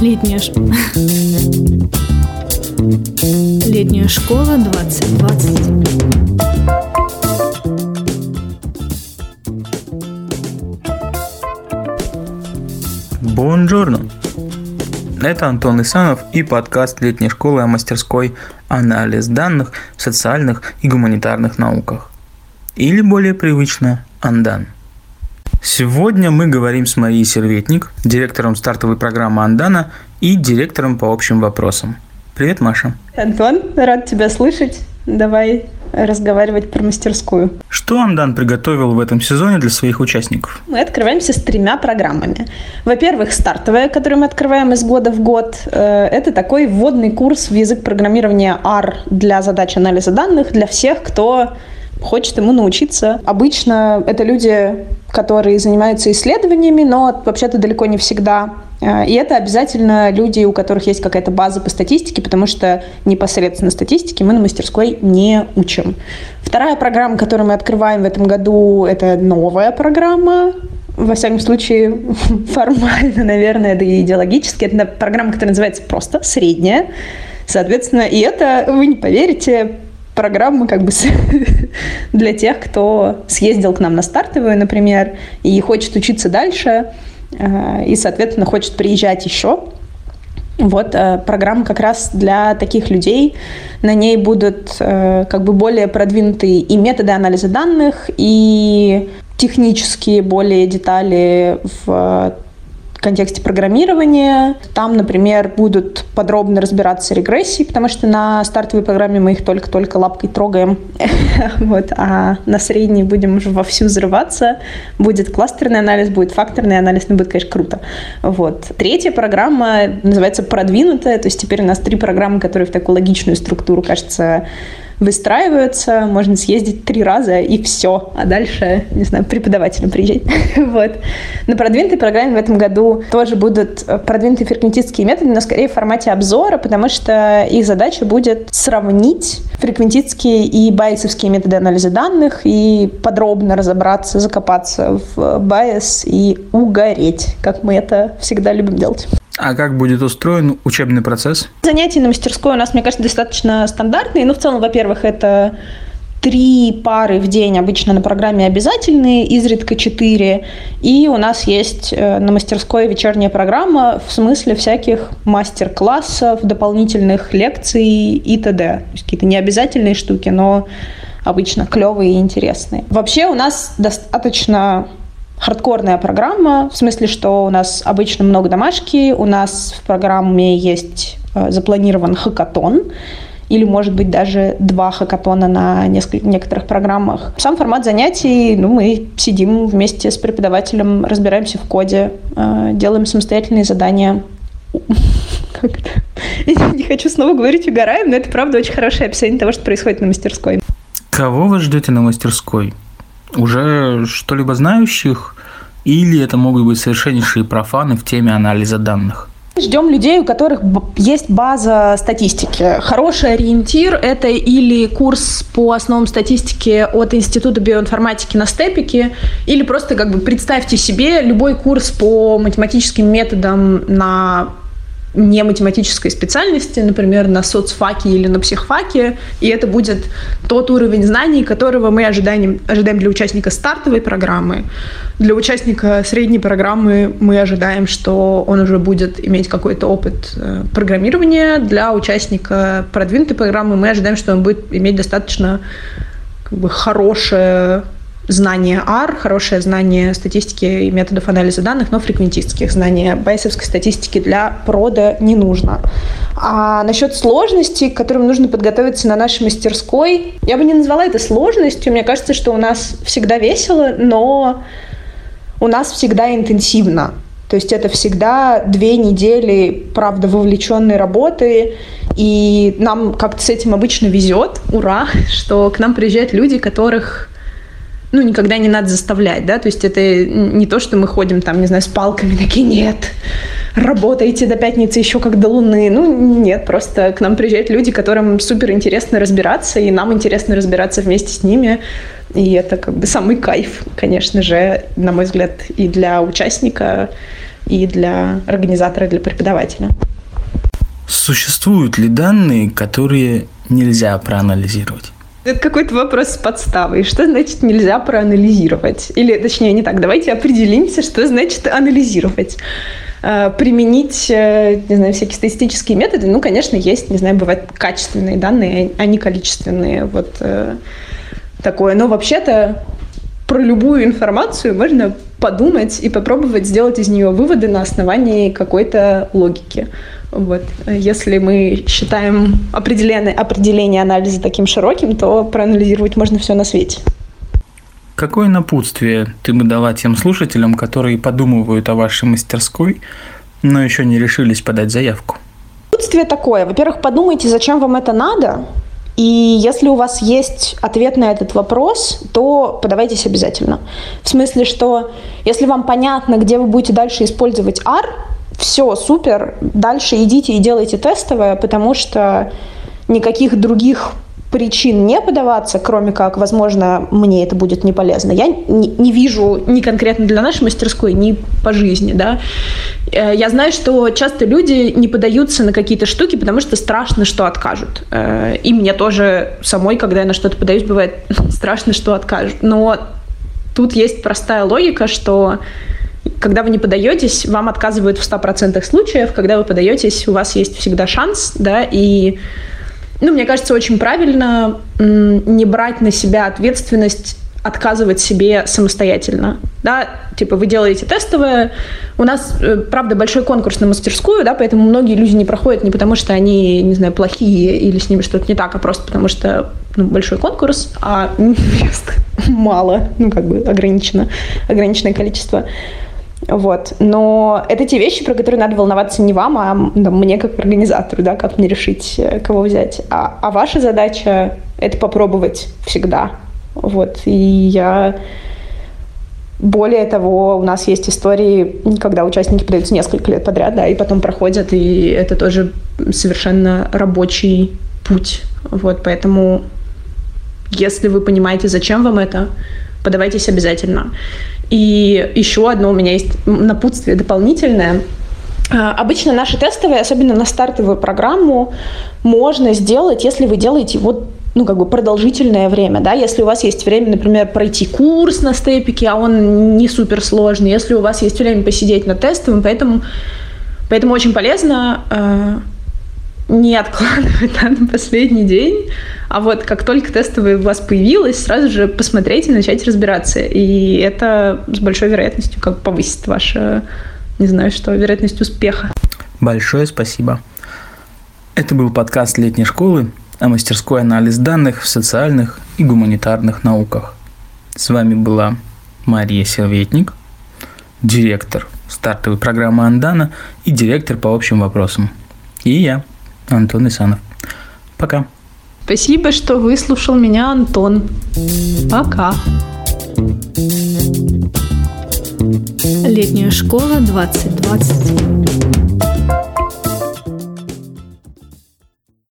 Летняя, ш... Летняя школа 2020. Бонжорно! Это Антон Исанов и подкаст летней школы о мастерской «Анализ данных в социальных и гуманитарных науках». Или более привычно «Андан». Сегодня мы говорим с Марией Серветник, директором стартовой программы Андана и директором по общим вопросам. Привет, Маша. Антон, рад тебя слышать. Давай разговаривать про мастерскую. Что Андан приготовил в этом сезоне для своих участников? Мы открываемся с тремя программами. Во-первых, стартовая, которую мы открываем из года в год. Э, это такой вводный курс в язык программирования R для задач анализа данных для всех, кто хочет ему научиться. Обычно это люди, которые занимаются исследованиями, но вообще-то далеко не всегда. Э, и это обязательно люди, у которых есть какая-то база по статистике, потому что непосредственно статистики мы на мастерской не учим. Вторая программа, которую мы открываем в этом году, это новая программа, во всяком случае, формально, наверное, да и идеологически. Это программа, которая называется просто «Средняя». Соответственно, и это, вы не поверите, программы как бы для тех, кто съездил к нам на стартовую, например, и хочет учиться дальше, э, и, соответственно, хочет приезжать еще. Вот э, программа как раз для таких людей. На ней будут э, как бы более продвинутые и методы анализа данных, и технические более детали в контексте программирования. Там, например, будут подробно разбираться регрессии, потому что на стартовой программе мы их только-только лапкой трогаем, вот, а на средней будем уже вовсю взрываться. Будет кластерный анализ, будет факторный анализ, ну, будет, конечно, круто. Вот. Третья программа называется продвинутая, то есть теперь у нас три программы, которые в такую логичную структуру, кажется, выстраиваются, можно съездить три раза и все, а дальше, не знаю, преподавателем приезжать. вот. На продвинутой программе в этом году тоже будут продвинутые фреквентистские методы, но скорее в формате обзора, потому что их задача будет сравнить фреквентистские и байесовские методы анализа данных и подробно разобраться, закопаться в байес и угореть, как мы это всегда любим делать. А как будет устроен учебный процесс? Занятия на мастерской у нас, мне кажется, достаточно стандартные. Ну, в целом, во-первых, это три пары в день обычно на программе обязательные, изредка четыре. И у нас есть э, на мастерской вечерняя программа в смысле всяких мастер-классов, дополнительных лекций и т.д. Какие-то необязательные штуки, но обычно клевые и интересные. Вообще у нас достаточно хардкорная программа, в смысле, что у нас обычно много домашки, у нас в программе есть э, запланирован хакатон, или, может быть, даже два хакатона на нескольких, некоторых программах. Сам формат занятий, ну, мы сидим вместе с преподавателем, разбираемся в коде, э, делаем самостоятельные задания. Я не хочу снова говорить угораем, но это, правда, очень хорошее описание того, что происходит на мастерской. Кого вы ждете на мастерской? Уже что-либо знающих или это могут быть совершеннейшие профаны в теме анализа данных? Ждем людей, у которых есть база статистики. Хороший ориентир – это или курс по основам статистики от Института биоинформатики на степике, или просто как бы представьте себе любой курс по математическим методам на не математической специальности, например, на соцфаке или на психфаке, и это будет тот уровень знаний, которого мы ожидаем, ожидаем для участника стартовой программы. Для участника средней программы мы ожидаем, что он уже будет иметь какой-то опыт э, программирования. Для участника продвинутой программы мы ожидаем, что он будет иметь достаточно как бы, хорошее знание R, хорошее знание статистики и методов анализа данных, но фреквентистских. Знания байсовской статистики для прода не нужно. А насчет сложности, к которым нужно подготовиться на нашей мастерской, я бы не назвала это сложностью. Мне кажется, что у нас всегда весело, но у нас всегда интенсивно. То есть это всегда две недели, правда, вовлеченной работы, и нам как-то с этим обычно везет, ура, что к нам приезжают люди, которых ну, никогда не надо заставлять, да, то есть это не то, что мы ходим там, не знаю, с палками, такие, нет, работаете до пятницы еще как до луны, ну, нет, просто к нам приезжают люди, которым супер интересно разбираться, и нам интересно разбираться вместе с ними, и это как бы самый кайф, конечно же, на мой взгляд, и для участника, и для организатора, и для преподавателя. Существуют ли данные, которые нельзя проанализировать? Это какой-то вопрос с подставой. Что значит нельзя проанализировать? Или, точнее, не так. Давайте определимся, что значит анализировать. Э, применить, э, не знаю, всякие статистические методы, ну, конечно, есть, не знаю, бывают качественные данные, а не количественные. Вот э, такое. Но вообще-то про любую информацию можно подумать и попробовать сделать из нее выводы на основании какой-то логики. Вот. Если мы считаем определение, определение анализа таким широким, то проанализировать можно все на свете. Какое напутствие ты бы дала тем слушателям, которые подумывают о вашей мастерской, но еще не решились подать заявку? Напутствие такое. Во-первых, подумайте, зачем вам это надо, и если у вас есть ответ на этот вопрос, то подавайтесь обязательно. В смысле, что если вам понятно, где вы будете дальше использовать R, все, супер, дальше идите и делайте тестовое, потому что никаких других причин не подаваться, кроме как, возможно, мне это будет не полезно, я не, не вижу ни конкретно для нашей мастерской, ни по жизни, да. Э, я знаю, что часто люди не подаются на какие-то штуки, потому что страшно, что откажут. Э, и мне тоже самой, когда я на что-то подаюсь, бывает страшно, что откажут. Но тут есть простая логика, что когда вы не подаетесь, вам отказывают в 100% случаев. Когда вы подаетесь, у вас есть всегда шанс, да, и, ну, мне кажется, очень правильно не брать на себя ответственность отказывать себе самостоятельно, да, типа вы делаете тестовое, у нас, э, правда, большой конкурс на мастерскую, да, поэтому многие люди не проходят не потому, что они, не знаю, плохие или с ними что-то не так, а просто потому что ну, большой конкурс, а мест мало, ну, как бы ограничено, ограниченное количество. Вот. Но это те вещи, про которые надо волноваться не вам, а да, мне как организатору, да, как мне решить, э, кого взять. А, а ваша задача — это попробовать всегда. Вот. И я... Более того, у нас есть истории, когда участники подаются несколько лет подряд, да, и потом проходят, и это тоже совершенно рабочий путь. Вот, поэтому если вы понимаете, зачем вам это, подавайтесь обязательно. И еще одно у меня есть напутствие дополнительное. А, обычно наши тестовые, особенно на стартовую программу, можно сделать, если вы делаете вот ну, как бы продолжительное время, да, если у вас есть время, например, пройти курс на степике, а он не супер сложный, если у вас есть время посидеть на тестовом, поэтому, поэтому очень полезно э, не откладывать да, на последний день, а вот как только тестовая у вас появилась, сразу же посмотреть и начать разбираться. И это с большой вероятностью как повысит вашу, не знаю что, вероятность успеха. Большое спасибо. Это был подкаст летней школы о мастерской анализ данных в социальных и гуманитарных науках. С вами была Мария Серветник, директор стартовой программы Андана и директор по общим вопросам. И я, Антон Исанов. Пока. Спасибо, что выслушал меня, Антон. Пока. Летняя школа 2020.